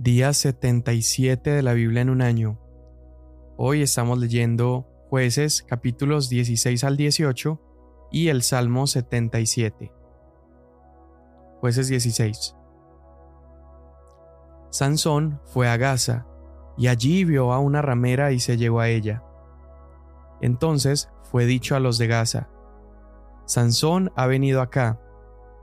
Día 77 de la Biblia en un año. Hoy estamos leyendo jueces capítulos 16 al 18 y el Salmo 77. Jueces 16. Sansón fue a Gaza y allí vio a una ramera y se llevó a ella. Entonces fue dicho a los de Gaza, Sansón ha venido acá,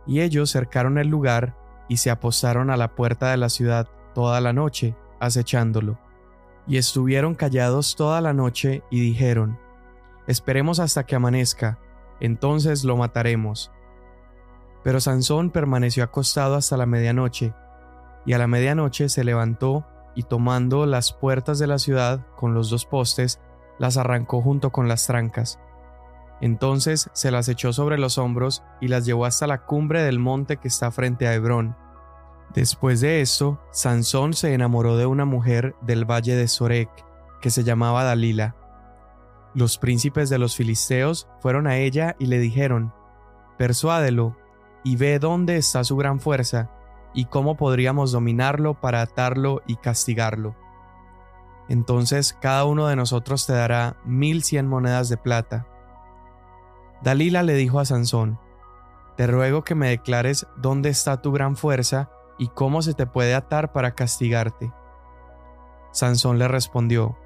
y ellos cercaron el lugar y se apostaron a la puerta de la ciudad toda la noche, acechándolo. Y estuvieron callados toda la noche y dijeron, Esperemos hasta que amanezca, entonces lo mataremos. Pero Sansón permaneció acostado hasta la medianoche, y a la medianoche se levantó y tomando las puertas de la ciudad con los dos postes, las arrancó junto con las trancas. Entonces se las echó sobre los hombros y las llevó hasta la cumbre del monte que está frente a Hebrón, Después de esto, Sansón se enamoró de una mujer del valle de Sorek, que se llamaba Dalila. Los príncipes de los filisteos fueron a ella y le dijeron, Persuádelo, y ve dónde está su gran fuerza, y cómo podríamos dominarlo para atarlo y castigarlo. Entonces cada uno de nosotros te dará mil cien monedas de plata. Dalila le dijo a Sansón, Te ruego que me declares dónde está tu gran fuerza, y cómo se te puede atar para castigarte. Sansón le respondió,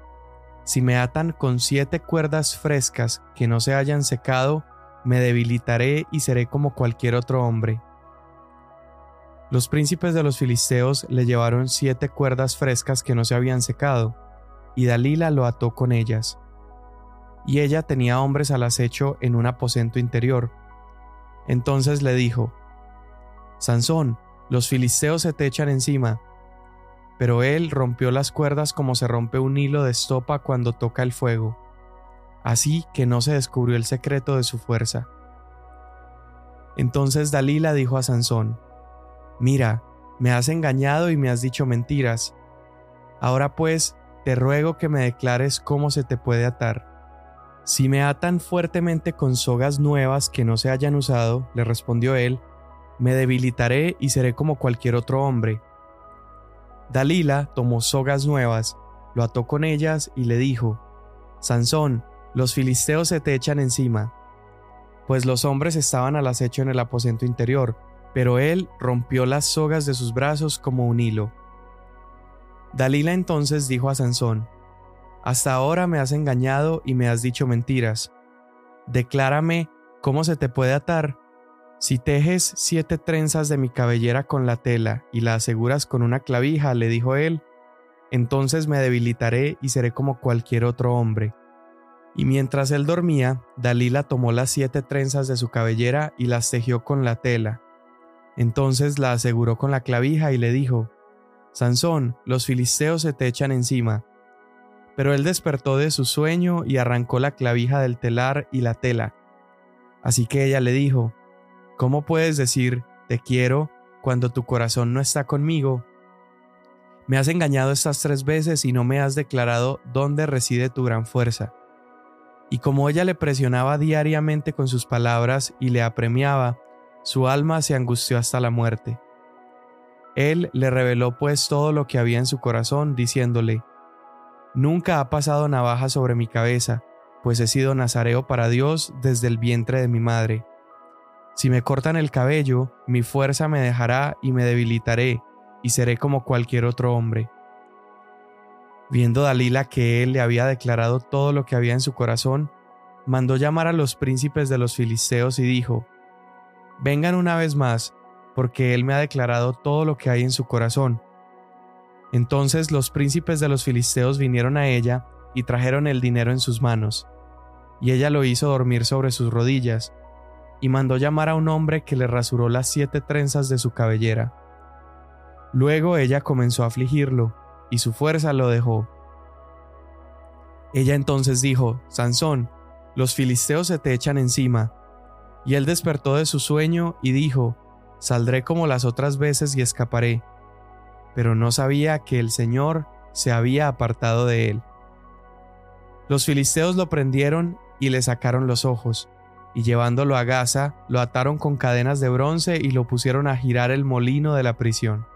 Si me atan con siete cuerdas frescas que no se hayan secado, me debilitaré y seré como cualquier otro hombre. Los príncipes de los filisteos le llevaron siete cuerdas frescas que no se habían secado, y Dalila lo ató con ellas. Y ella tenía hombres al acecho en un aposento interior. Entonces le dijo, Sansón, los filisteos se te echan encima. Pero él rompió las cuerdas como se rompe un hilo de estopa cuando toca el fuego, así que no se descubrió el secreto de su fuerza. Entonces Dalila dijo a Sansón, Mira, me has engañado y me has dicho mentiras. Ahora pues, te ruego que me declares cómo se te puede atar. Si me atan fuertemente con sogas nuevas que no se hayan usado, le respondió él, me debilitaré y seré como cualquier otro hombre. Dalila tomó sogas nuevas, lo ató con ellas y le dijo, Sansón, los filisteos se te echan encima. Pues los hombres estaban al acecho en el aposento interior, pero él rompió las sogas de sus brazos como un hilo. Dalila entonces dijo a Sansón, Hasta ahora me has engañado y me has dicho mentiras. Declárame cómo se te puede atar si tejes siete trenzas de mi cabellera con la tela y la aseguras con una clavija, le dijo él, entonces me debilitaré y seré como cualquier otro hombre. Y mientras él dormía, Dalila tomó las siete trenzas de su cabellera y las tejió con la tela. Entonces la aseguró con la clavija y le dijo, Sansón, los filisteos se te echan encima. Pero él despertó de su sueño y arrancó la clavija del telar y la tela. Así que ella le dijo, ¿Cómo puedes decir te quiero cuando tu corazón no está conmigo? Me has engañado estas tres veces y no me has declarado dónde reside tu gran fuerza. Y como ella le presionaba diariamente con sus palabras y le apremiaba, su alma se angustió hasta la muerte. Él le reveló pues todo lo que había en su corazón, diciéndole, Nunca ha pasado navaja sobre mi cabeza, pues he sido nazareo para Dios desde el vientre de mi madre. Si me cortan el cabello, mi fuerza me dejará y me debilitaré, y seré como cualquier otro hombre. Viendo Dalila que él le había declarado todo lo que había en su corazón, mandó llamar a los príncipes de los filisteos y dijo, Vengan una vez más, porque él me ha declarado todo lo que hay en su corazón. Entonces los príncipes de los filisteos vinieron a ella y trajeron el dinero en sus manos, y ella lo hizo dormir sobre sus rodillas, y mandó llamar a un hombre que le rasuró las siete trenzas de su cabellera. Luego ella comenzó a afligirlo, y su fuerza lo dejó. Ella entonces dijo, Sansón, los filisteos se te echan encima. Y él despertó de su sueño y dijo, Saldré como las otras veces y escaparé. Pero no sabía que el Señor se había apartado de él. Los filisteos lo prendieron y le sacaron los ojos y llevándolo a Gaza, lo ataron con cadenas de bronce y lo pusieron a girar el molino de la prisión.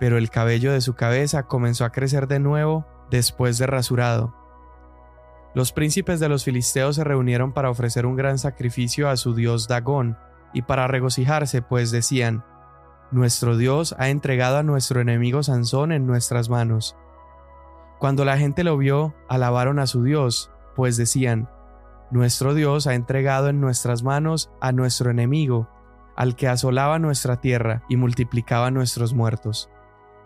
pero el cabello de su cabeza comenzó a crecer de nuevo después de rasurado. Los príncipes de los filisteos se reunieron para ofrecer un gran sacrificio a su dios Dagón, y para regocijarse, pues decían, Nuestro Dios ha entregado a nuestro enemigo Sansón en nuestras manos. Cuando la gente lo vio, alabaron a su Dios, pues decían, Nuestro Dios ha entregado en nuestras manos a nuestro enemigo, al que asolaba nuestra tierra y multiplicaba nuestros muertos.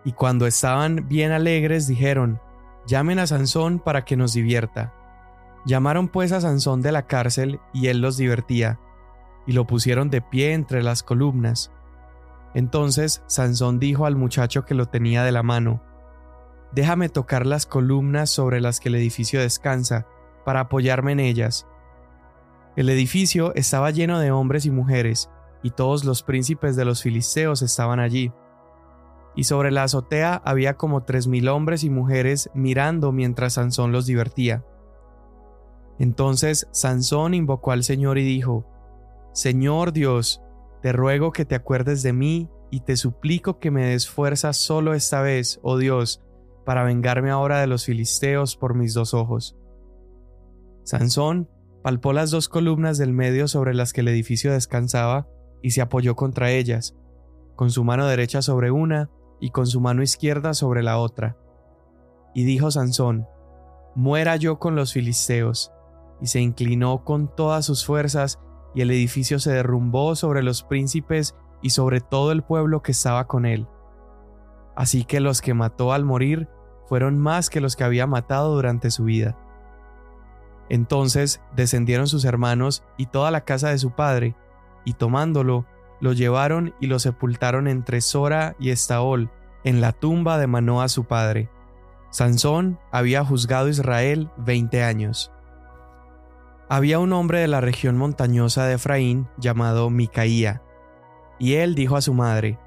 Y cuando estaban bien alegres dijeron, Llamen a Sansón para que nos divierta. Llamaron pues a Sansón de la cárcel y él los divertía, y lo pusieron de pie entre las columnas. Entonces Sansón dijo al muchacho que lo tenía de la mano, Déjame tocar las columnas sobre las que el edificio descansa, para apoyarme en ellas. El edificio estaba lleno de hombres y mujeres, y todos los príncipes de los filisteos estaban allí. Y sobre la azotea había como tres mil hombres y mujeres mirando mientras Sansón los divertía. Entonces Sansón invocó al Señor y dijo, Señor Dios, te ruego que te acuerdes de mí y te suplico que me des fuerza solo esta vez, oh Dios, para vengarme ahora de los filisteos por mis dos ojos. Sansón palpó las dos columnas del medio sobre las que el edificio descansaba y se apoyó contra ellas, con su mano derecha sobre una y con su mano izquierda sobre la otra. Y dijo Sansón, Muera yo con los filisteos y se inclinó con todas sus fuerzas, y el edificio se derrumbó sobre los príncipes y sobre todo el pueblo que estaba con él. Así que los que mató al morir fueron más que los que había matado durante su vida. Entonces descendieron sus hermanos y toda la casa de su padre, y tomándolo, lo llevaron y lo sepultaron entre Sora y Estaol, en la tumba de Manoa su padre. Sansón había juzgado a Israel veinte años. Había un hombre de la región montañosa de Efraín llamado Micaía, y él dijo a su madre,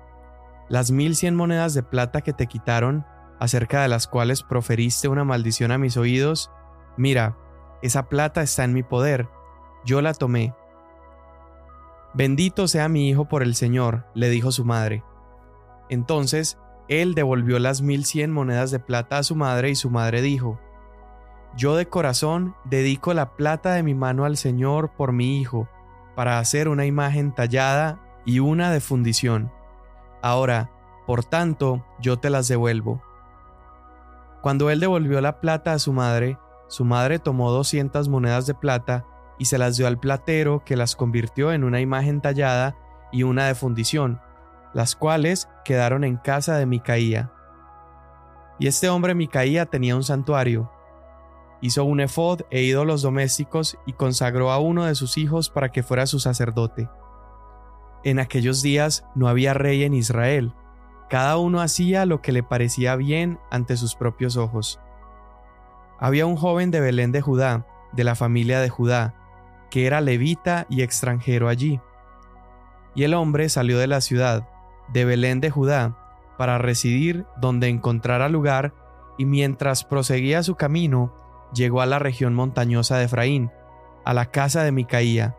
Las mil cien monedas de plata que te quitaron, acerca de las cuales proferiste una maldición a mis oídos, mira, esa plata está en mi poder, yo la tomé. Bendito sea mi hijo por el Señor, le dijo su madre. Entonces él devolvió las mil cien monedas de plata a su madre y su madre dijo, yo de corazón dedico la plata de mi mano al Señor por mi Hijo, para hacer una imagen tallada y una de fundición. Ahora, por tanto, yo te las devuelvo. Cuando él devolvió la plata a su madre, su madre tomó doscientas monedas de plata y se las dio al platero que las convirtió en una imagen tallada y una de fundición, las cuales quedaron en casa de Micaía. Y este hombre Micaía tenía un santuario, hizo un efod e ídolos domésticos y consagró a uno de sus hijos para que fuera su sacerdote. En aquellos días no había rey en Israel, cada uno hacía lo que le parecía bien ante sus propios ojos. Había un joven de Belén de Judá, de la familia de Judá, que era levita y extranjero allí. Y el hombre salió de la ciudad, de Belén de Judá, para residir donde encontrara lugar, y mientras proseguía su camino, llegó a la región montañosa de Efraín, a la casa de Micaía.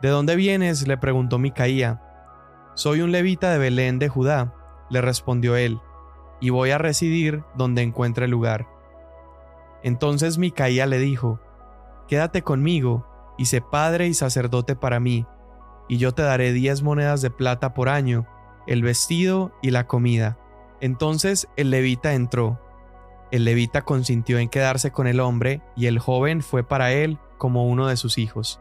¿De dónde vienes? le preguntó Micaía. Soy un levita de Belén de Judá, le respondió él, y voy a residir donde encuentre lugar. Entonces Micaía le dijo, Quédate conmigo, y sé padre y sacerdote para mí, y yo te daré diez monedas de plata por año, el vestido y la comida. Entonces el levita entró, el levita consintió en quedarse con el hombre y el joven fue para él como uno de sus hijos.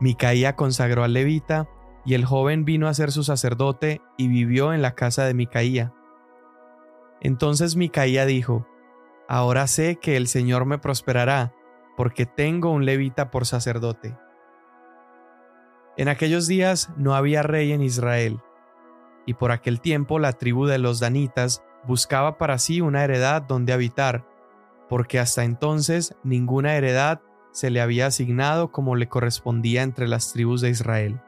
Micaía consagró al levita y el joven vino a ser su sacerdote y vivió en la casa de Micaía. Entonces Micaía dijo, Ahora sé que el Señor me prosperará, porque tengo un levita por sacerdote. En aquellos días no había rey en Israel, y por aquel tiempo la tribu de los danitas buscaba para sí una heredad donde habitar, porque hasta entonces ninguna heredad se le había asignado como le correspondía entre las tribus de Israel.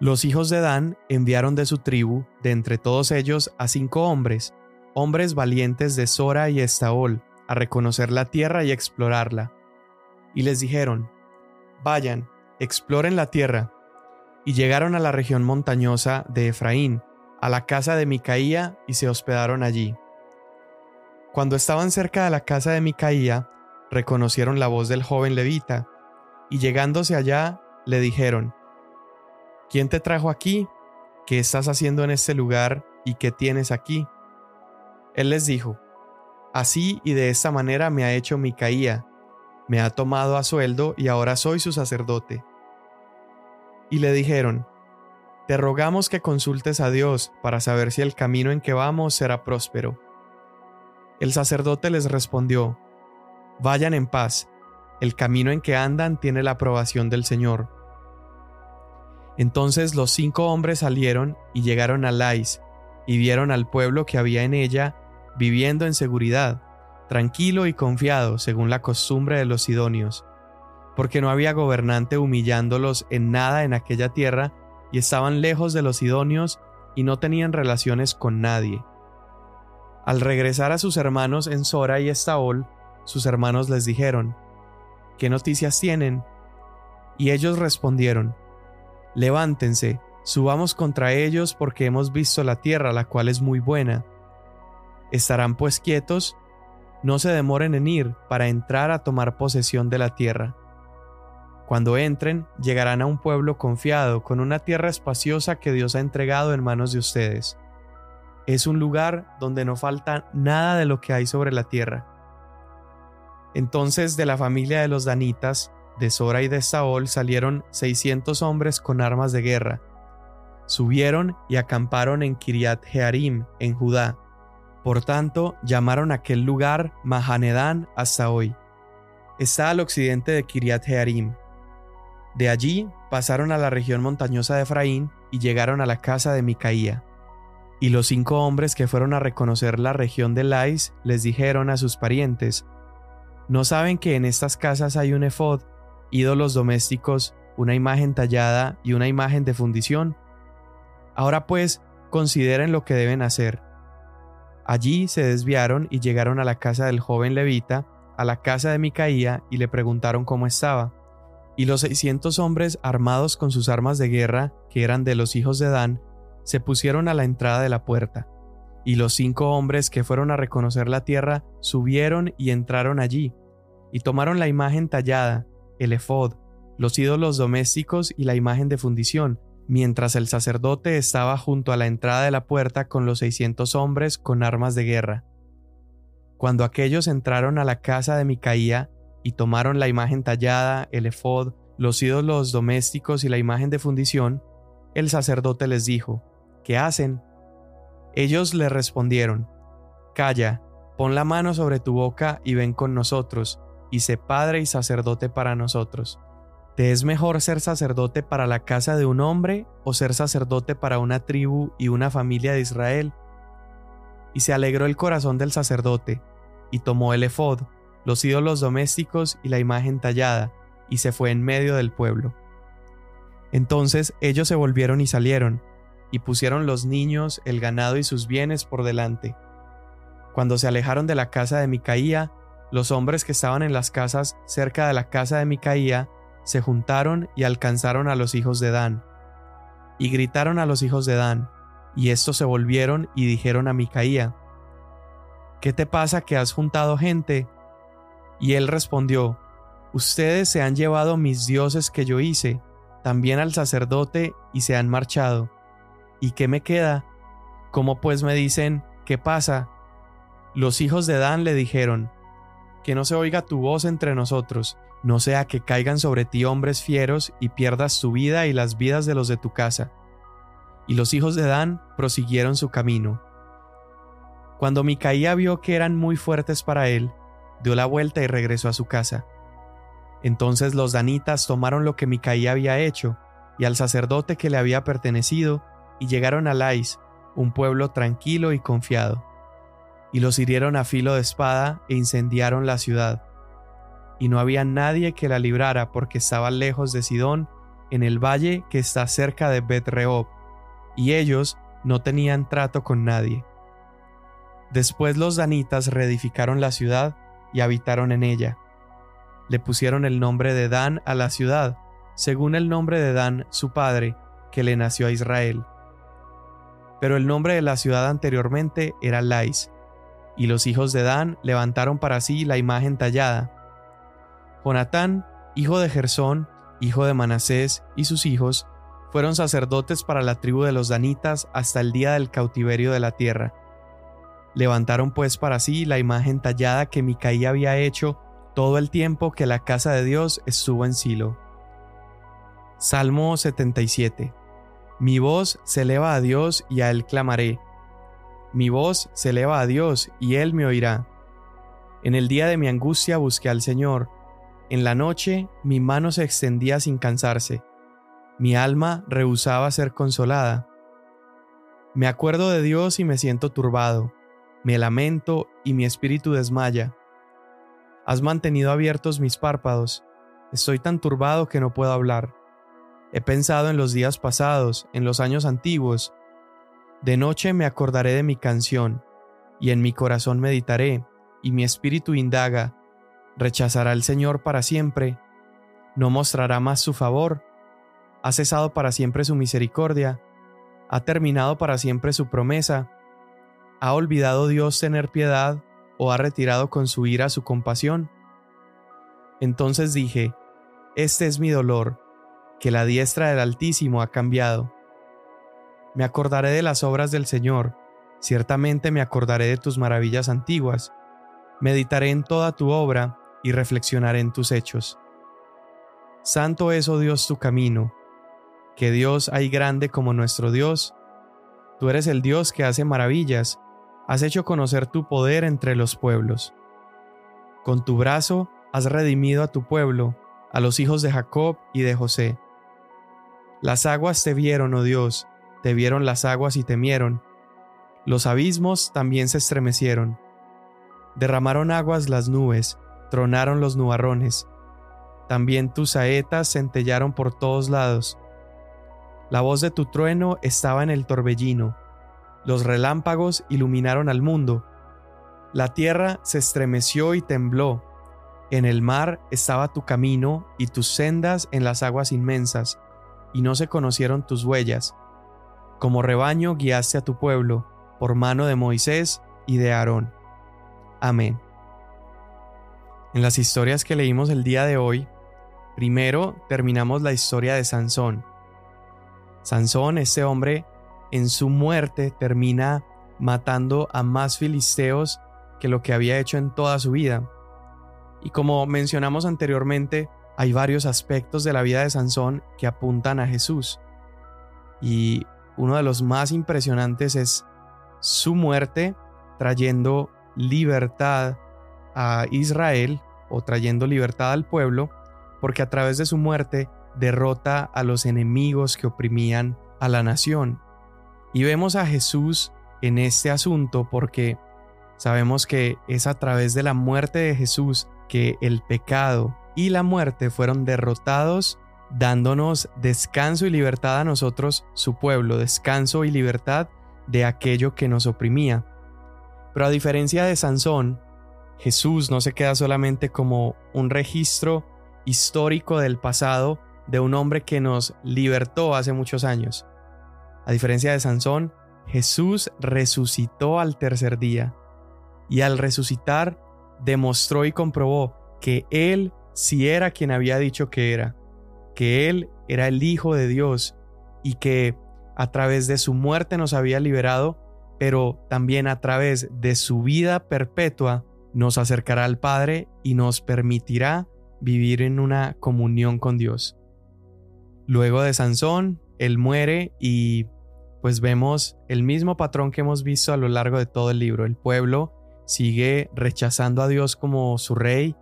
Los hijos de Dan enviaron de su tribu, de entre todos ellos, a cinco hombres, hombres valientes de Sora y Estaol, a reconocer la tierra y explorarla. Y les dijeron, Vayan, exploren la tierra. Y llegaron a la región montañosa de Efraín, a la casa de Micaía y se hospedaron allí. Cuando estaban cerca de la casa de Micaía, reconocieron la voz del joven levita, y llegándose allá, le dijeron, ¿Quién te trajo aquí? ¿Qué estás haciendo en este lugar y qué tienes aquí? Él les dijo, Así y de esta manera me ha hecho Micaía, me ha tomado a sueldo y ahora soy su sacerdote. Y le dijeron, Te rogamos que consultes a Dios para saber si el camino en que vamos será próspero. El sacerdote les respondió, Vayan en paz, el camino en que andan tiene la aprobación del Señor. Entonces los cinco hombres salieron y llegaron a Lais, y vieron al pueblo que había en ella, viviendo en seguridad, tranquilo y confiado según la costumbre de los sidonios, porque no había gobernante humillándolos en nada en aquella tierra, y estaban lejos de los sidonios y no tenían relaciones con nadie. Al regresar a sus hermanos en Sora y Estaol, sus hermanos les dijeron, ¿Qué noticias tienen? Y ellos respondieron, Levántense, subamos contra ellos porque hemos visto la tierra, la cual es muy buena. ¿Estarán pues quietos? No se demoren en ir para entrar a tomar posesión de la tierra. Cuando entren, llegarán a un pueblo confiado, con una tierra espaciosa que Dios ha entregado en manos de ustedes es un lugar donde no falta nada de lo que hay sobre la tierra. Entonces de la familia de los danitas, de Sora y de Saol salieron seiscientos hombres con armas de guerra. Subieron y acamparon en Kiriat Jearim, en Judá. Por tanto, llamaron aquel lugar Mahanedán hasta hoy. Está al occidente de Kiriat Jearim. De allí pasaron a la región montañosa de Efraín y llegaron a la casa de Micaía. Y los cinco hombres que fueron a reconocer la región de Lais les dijeron a sus parientes, ¿No saben que en estas casas hay un efod, ídolos domésticos, una imagen tallada y una imagen de fundición? Ahora pues, consideren lo que deben hacer. Allí se desviaron y llegaron a la casa del joven levita, a la casa de Micaía, y le preguntaron cómo estaba. Y los seiscientos hombres armados con sus armas de guerra, que eran de los hijos de Dan, se pusieron a la entrada de la puerta, y los cinco hombres que fueron a reconocer la tierra subieron y entraron allí, y tomaron la imagen tallada, el efod, los ídolos domésticos y la imagen de fundición, mientras el sacerdote estaba junto a la entrada de la puerta con los seiscientos hombres con armas de guerra. Cuando aquellos entraron a la casa de Micaía y tomaron la imagen tallada, el efod, los ídolos domésticos y la imagen de fundición, el sacerdote les dijo, ¿Qué hacen? Ellos le respondieron, Calla, pon la mano sobre tu boca y ven con nosotros, y sé padre y sacerdote para nosotros. ¿Te es mejor ser sacerdote para la casa de un hombre o ser sacerdote para una tribu y una familia de Israel? Y se alegró el corazón del sacerdote, y tomó el efod, los ídolos domésticos y la imagen tallada, y se fue en medio del pueblo. Entonces ellos se volvieron y salieron, y pusieron los niños, el ganado y sus bienes por delante. Cuando se alejaron de la casa de Micaía, los hombres que estaban en las casas cerca de la casa de Micaía se juntaron y alcanzaron a los hijos de Dan. Y gritaron a los hijos de Dan, y estos se volvieron y dijeron a Micaía, ¿Qué te pasa que has juntado gente? Y él respondió, Ustedes se han llevado mis dioses que yo hice, también al sacerdote, y se han marchado. ¿Y qué me queda? ¿Cómo pues me dicen, ¿qué pasa? Los hijos de Dan le dijeron, que no se oiga tu voz entre nosotros, no sea que caigan sobre ti hombres fieros y pierdas tu vida y las vidas de los de tu casa. Y los hijos de Dan prosiguieron su camino. Cuando Micaía vio que eran muy fuertes para él, dio la vuelta y regresó a su casa. Entonces los danitas tomaron lo que Micaía había hecho, y al sacerdote que le había pertenecido, y llegaron a Lais, un pueblo tranquilo y confiado. Y los hirieron a filo de espada e incendiaron la ciudad. Y no había nadie que la librara porque estaba lejos de Sidón, en el valle que está cerca de bet y ellos no tenían trato con nadie. Después los danitas reedificaron la ciudad y habitaron en ella. Le pusieron el nombre de Dan a la ciudad, según el nombre de Dan, su padre, que le nació a Israel. pero el nombre de la ciudad anteriormente era Lais, y los hijos de Dan levantaron para sí la imagen tallada. Jonatán, hijo de Gersón, hijo de Manasés, y sus hijos, fueron sacerdotes para la tribu de los Danitas hasta el día del cautiverio de la tierra. Levantaron pues para sí la imagen tallada que Micaí había hecho todo el tiempo que la casa de Dios estuvo en Silo. Salmo 77 Mi voz se eleva a Dios y a Él clamaré. Mi voz se eleva a Dios y Él me oirá. En el día de mi angustia busqué al Señor. En la noche mi mano se extendía sin cansarse. Mi alma rehusaba ser consolada. Me acuerdo de Dios y me siento turbado. Me lamento y mi espíritu desmaya. Has mantenido abiertos mis párpados. Estoy tan turbado que no puedo hablar. He pensado en los días pasados, en los años antiguos, de noche me acordaré de mi canción, y en mi corazón meditaré, y mi espíritu indaga, ¿rechazará el Señor para siempre? ¿No mostrará más su favor? ¿Ha cesado para siempre su misericordia? ¿Ha terminado para siempre su promesa? ¿Ha olvidado Dios tener piedad o ha retirado con su ira su compasión? Entonces dije, Este es mi dolor, que la diestra del Altísimo ha cambiado me acordaré de las obras del Señor, ciertamente me acordaré de tus maravillas antiguas, meditaré en toda tu obra y reflexionaré en tus hechos. Santo es, oh Dios, tu camino, que Dios hay grande como nuestro Dios. Tú eres el Dios que hace maravillas, has hecho conocer tu poder entre los pueblos. Con tu brazo has redimido a tu pueblo, a los hijos de Jacob y de José. Las aguas te vieron, oh Dios, te vieron las aguas y temieron. Los abismos también se estremecieron. Derramaron aguas las nubes, tronaron los nubarrones. También tus saetas centellaron por todos lados. La voz de tu trueno estaba en el torbellino. Los relámpagos iluminaron al mundo. La tierra se estremeció y tembló. En el mar estaba tu camino y tus sendas en las aguas inmensas, y no se conocieron tus huellas. Como rebaño guiaste a tu pueblo, por mano de Moisés y de Aarón. Amén. En las historias que leímos el día de hoy, primero terminamos la historia de Sansón. Sansón, este hombre, en su muerte termina matando a más filisteos que lo que había hecho en toda su vida. Y como mencionamos anteriormente, hay varios aspectos de la vida de Sansón que apuntan a Jesús. Y uno de los más impresionantes es su muerte trayendo libertad a Israel o trayendo libertad al pueblo, porque a través de su muerte derrota a los enemigos que oprimían a la nación. Y vemos a Jesús en este asunto porque sabemos que es a través de la muerte de Jesús que el pecado y la muerte fueron derrotados dándonos descanso y libertad a nosotros, su pueblo, descanso y libertad de aquello que nos oprimía. Pero a diferencia de Sansón, Jesús no se queda solamente como un registro histórico del pasado de un hombre que nos libertó hace muchos años. A diferencia de Sansón, Jesús resucitó al tercer día y al resucitar demostró y comprobó que Él sí era quien había dicho que era que Él era el Hijo de Dios y que a través de su muerte nos había liberado, pero también a través de su vida perpetua nos acercará al Padre y nos permitirá vivir en una comunión con Dios. Luego de Sansón, él muere y pues vemos el mismo patrón que hemos visto a lo largo de todo el libro. El pueblo sigue rechazando a Dios como su rey,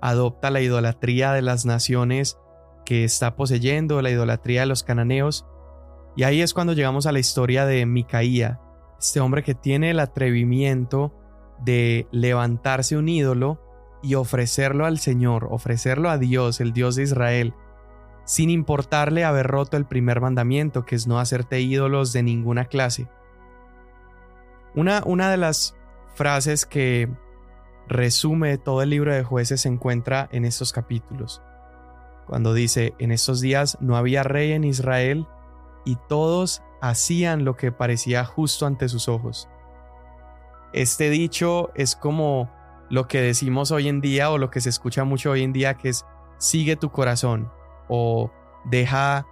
adopta la idolatría de las naciones que está poseyendo, la idolatría de los cananeos. Y ahí es cuando llegamos a la historia de Micaía, este hombre que tiene el atrevimiento de levantarse un ídolo y ofrecerlo al Señor, ofrecerlo a Dios, el Dios de Israel, sin importarle haber roto el primer mandamiento, que es no hacerte ídolos de ninguna clase. Una, una de las frases que resume todo el libro de jueces se encuentra en estos capítulos cuando dice, en estos días no había rey en Israel y todos hacían lo que parecía justo ante sus ojos. Este dicho es como lo que decimos hoy en día o lo que se escucha mucho hoy en día que es sigue tu corazón o deja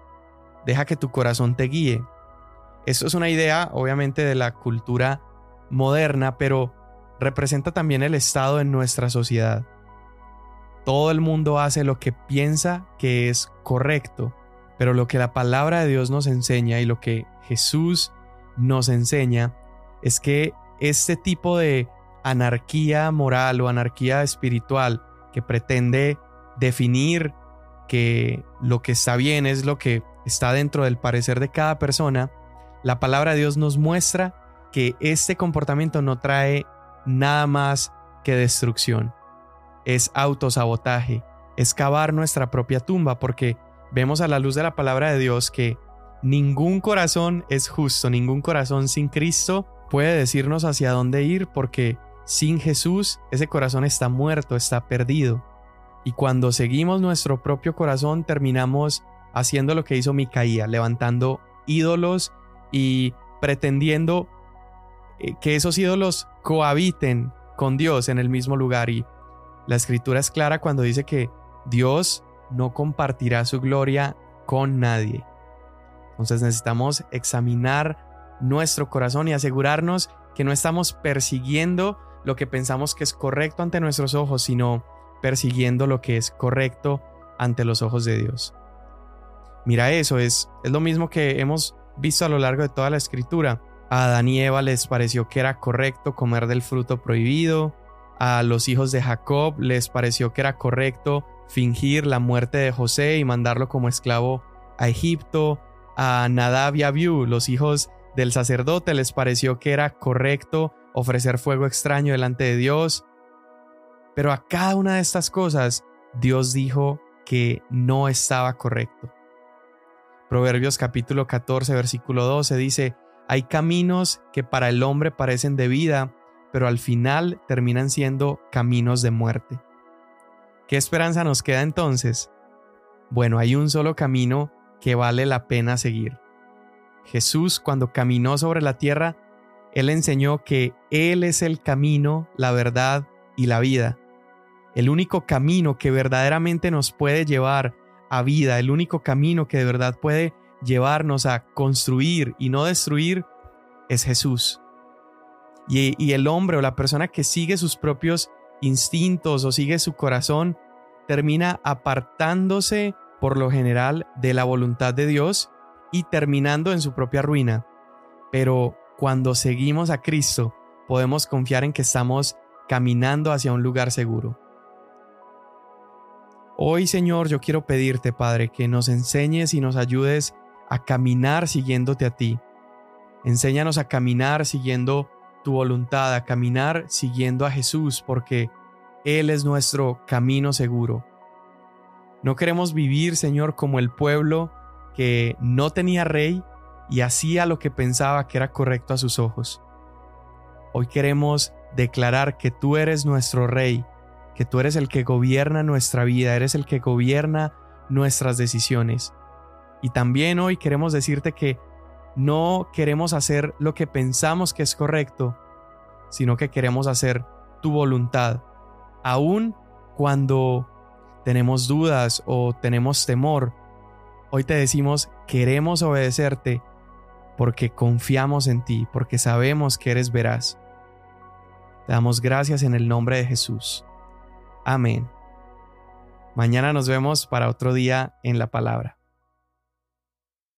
deja que tu corazón te guíe. Esto es una idea obviamente de la cultura moderna, pero representa también el estado en nuestra sociedad. Todo el mundo hace lo que piensa que es correcto, pero lo que la palabra de Dios nos enseña y lo que Jesús nos enseña es que este tipo de anarquía moral o anarquía espiritual que pretende definir que lo que está bien es lo que está dentro del parecer de cada persona, la palabra de Dios nos muestra que este comportamiento no trae nada más que destrucción. Es autosabotaje, es cavar nuestra propia tumba, porque vemos a la luz de la palabra de Dios que ningún corazón es justo, ningún corazón sin Cristo puede decirnos hacia dónde ir, porque sin Jesús ese corazón está muerto, está perdido. Y cuando seguimos nuestro propio corazón terminamos haciendo lo que hizo Micaía, levantando ídolos y pretendiendo eh, que esos ídolos cohabiten con Dios en el mismo lugar. Y la escritura es clara cuando dice que Dios no compartirá su gloria con nadie. Entonces necesitamos examinar nuestro corazón y asegurarnos que no estamos persiguiendo lo que pensamos que es correcto ante nuestros ojos, sino persiguiendo lo que es correcto ante los ojos de Dios. Mira eso, es, es lo mismo que hemos visto a lo largo de toda la escritura. A Adán y Eva les pareció que era correcto comer del fruto prohibido, a los hijos de Jacob les pareció que era correcto fingir la muerte de José y mandarlo como esclavo a Egipto, a Nadab y Abiú, los hijos del sacerdote, les pareció que era correcto ofrecer fuego extraño delante de Dios. Pero a cada una de estas cosas Dios dijo que no estaba correcto. Proverbios capítulo 14, versículo 12 dice, hay caminos que para el hombre parecen de vida, pero al final terminan siendo caminos de muerte. ¿Qué esperanza nos queda entonces? Bueno, hay un solo camino que vale la pena seguir. Jesús, cuando caminó sobre la tierra, Él enseñó que Él es el camino, la verdad y la vida. El único camino que verdaderamente nos puede llevar a vida, el único camino que de verdad puede llevarnos a construir y no destruir es Jesús. Y, el hombre o la persona que sigue sus propios instintos o sigue su corazón termina apartándose por lo general de la voluntad de Dios y terminando en su propia ruina. Pero cuando seguimos a Cristo podemos confiar en que estamos caminando hacia un lugar seguro. Hoy, Señor, yo quiero pedirte, Padre, que nos enseñes y nos ayudes a caminar siguiéndote a ti. Enséñanos a caminar siguiendo tu voluntad, a caminar siguiendo a Jesús, porque Él es nuestro camino seguro. No queremos vivir, Señor, como el pueblo no tenía rey y hacía lo que pensaba que era correcto a sus ojos. Hoy queremos declarar que tú eres nuestro rey que tú eres el que gobierna nuestra vida, eres el que gobierna nuestras decisiones. Y también hoy queremos decirte que no queremos hacer lo que pensamos que es correcto, sino que queremos hacer tu voluntad, aun cuando tenemos dudas o tenemos temor. Hoy te decimos, queremos obedecerte porque confiamos en ti, porque sabemos que eres veraz. Te damos gracias en el nombre de Jesús. Amén. Mañana nos vemos para otro día en la palabra.